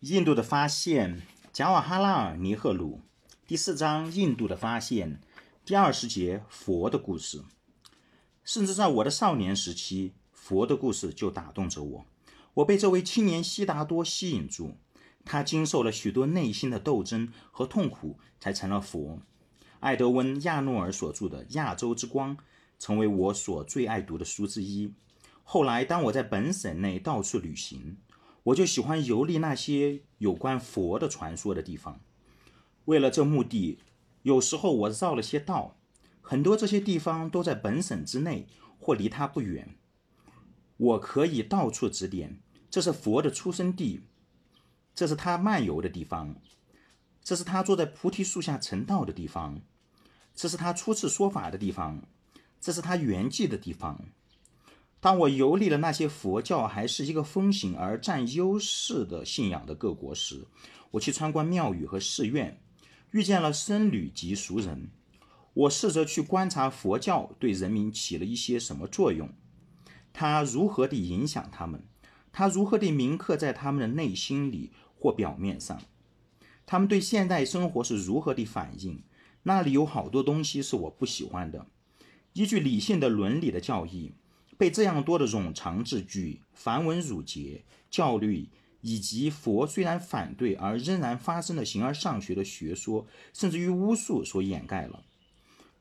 印度的发现，贾瓦哈拉尔·尼赫鲁，第四章：印度的发现，第二十节：佛的故事。甚至在我的少年时期，佛的故事就打动着我。我被这位青年悉达多吸引住，他经受了许多内心的斗争和痛苦，才成了佛。艾德温·亚诺尔所著的《亚洲之光》成为我所最爱读的书之一。后来，当我在本省内到处旅行，我就喜欢游历那些有关佛的传说的地方。为了这目的，有时候我绕了些道。很多这些地方都在本省之内或离它不远。我可以到处指点：这是佛的出生地，这是他漫游的地方，这是他坐在菩提树下成道的地方，这是他初次说法的地方，这是他圆寂的地方。当我游历了那些佛教还是一个风行而占优势的信仰的各国时，我去参观庙宇和寺院，遇见了僧侣及俗人。我试着去观察佛教对人民起了一些什么作用，它如何地影响他们，它如何地铭刻在他们的内心里或表面上，他们对现代生活是如何地反应。那里有好多东西是我不喜欢的，依据理性的伦理的教义。被这样多的冗长字句、繁文缛节、教律，以及佛虽然反对而仍然发生的形而上学的学说，甚至于巫术所掩盖了。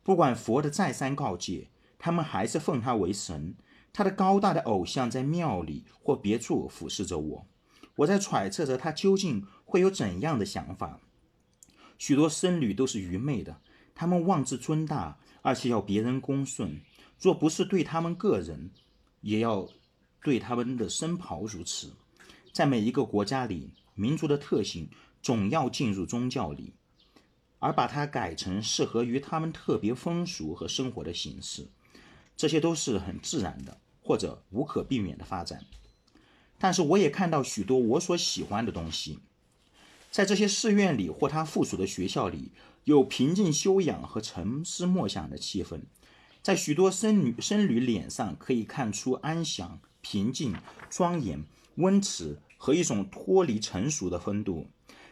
不管佛的再三告诫，他们还是奉他为神。他的高大的偶像在庙里或别处俯视着我，我在揣测着他究竟会有怎样的想法。许多僧侣都是愚昧的，他们妄自尊大，而且要别人恭顺。若不是对他们个人，也要对他们的僧袍如此。在每一个国家里，民族的特性总要进入宗教里，而把它改成适合于他们特别风俗和生活的形式。这些都是很自然的，或者无可避免的发展。但是，我也看到许多我所喜欢的东西，在这些寺院里或他附属的学校里，有平静修养和沉思默想的气氛。在许多僧侣僧侣脸上可以看出安详、平静、庄严、温慈和一种脱离成熟的风度。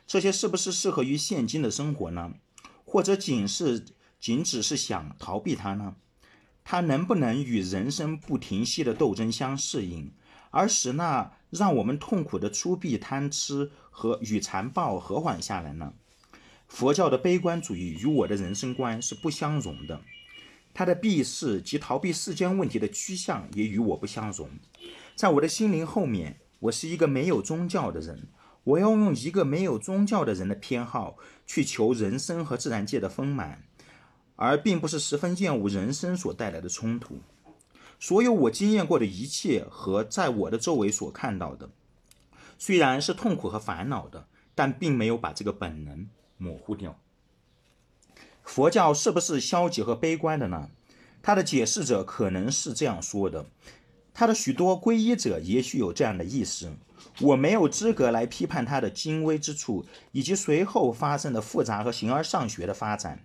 这些是不是适合于现今的生活呢？或者仅是仅只是想逃避它呢？它能不能与人生不停息的斗争相适应，而使那让我们痛苦的粗鄙贪吃和与残暴和缓下来呢？佛教的悲观主义与我的人生观是不相容的。他的避世及逃避世间问题的趋向也与我不相容。在我的心灵后面，我是一个没有宗教的人。我要用一个没有宗教的人的偏好去求人生和自然界的丰满，而并不是十分厌恶人生所带来的冲突。所有我经验过的一切和在我的周围所看到的，虽然是痛苦和烦恼的，但并没有把这个本能模糊掉。佛教是不是消极和悲观的呢？他的解释者可能是这样说的，他的许多皈依者也许有这样的意思。我没有资格来批判他的精微之处，以及随后发生的复杂和形而上学的发展。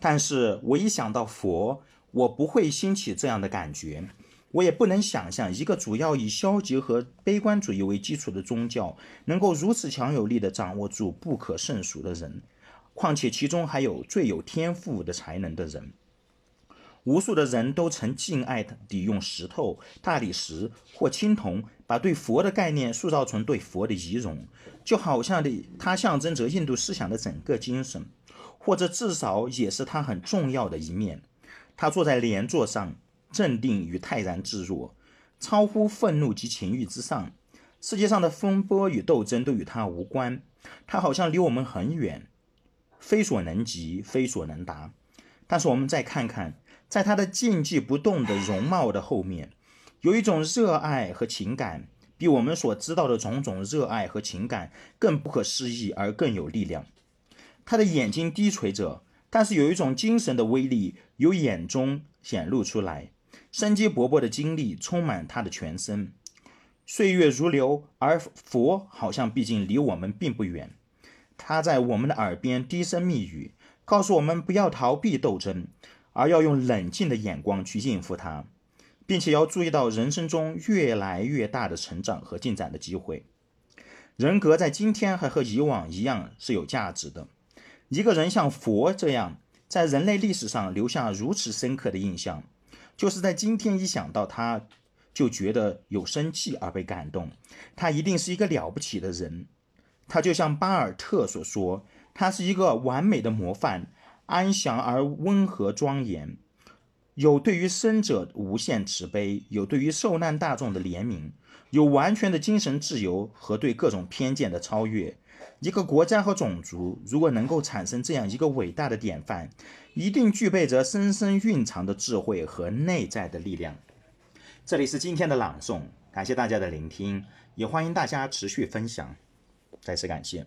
但是我一想到佛，我不会兴起这样的感觉。我也不能想象一个主要以消极和悲观主义为基础的宗教，能够如此强有力地掌握住不可胜数的人。况且其中还有最有天赋的才能的人，无数的人都曾敬爱地用石头、大理石或青铜，把对佛的概念塑造成对佛的仪容，就好像的它象征着印度思想的整个精神，或者至少也是它很重要的一面。他坐在莲座上，镇定与泰然自若，超乎愤怒及情欲之上。世界上的风波与斗争都与他无关，他好像离我们很远。非所能及，非所能达。但是我们再看看，在他的静寂不动的容貌的后面，有一种热爱和情感，比我们所知道的种种热爱和情感更不可思议而更有力量。他的眼睛低垂着，但是有一种精神的威力由眼中显露出来，生机勃勃的精力充满他的全身。岁月如流，而佛好像毕竟离我们并不远。他在我们的耳边低声密语，告诉我们不要逃避斗争，而要用冷静的眼光去应付它，并且要注意到人生中越来越大的成长和进展的机会。人格在今天还和以往一样是有价值的。一个人像佛这样，在人类历史上留下如此深刻的印象，就是在今天一想到他，就觉得有生气而被感动。他一定是一个了不起的人。他就像巴尔特所说，他是一个完美的模范，安详而温和庄严，有对于生者无限慈悲，有对于受难大众的怜悯，有完全的精神自由和对各种偏见的超越。一个国家和种族如果能够产生这样一个伟大的典范，一定具备着深深蕴藏的智慧和内在的力量。这里是今天的朗诵，感谢大家的聆听，也欢迎大家持续分享。再次感谢。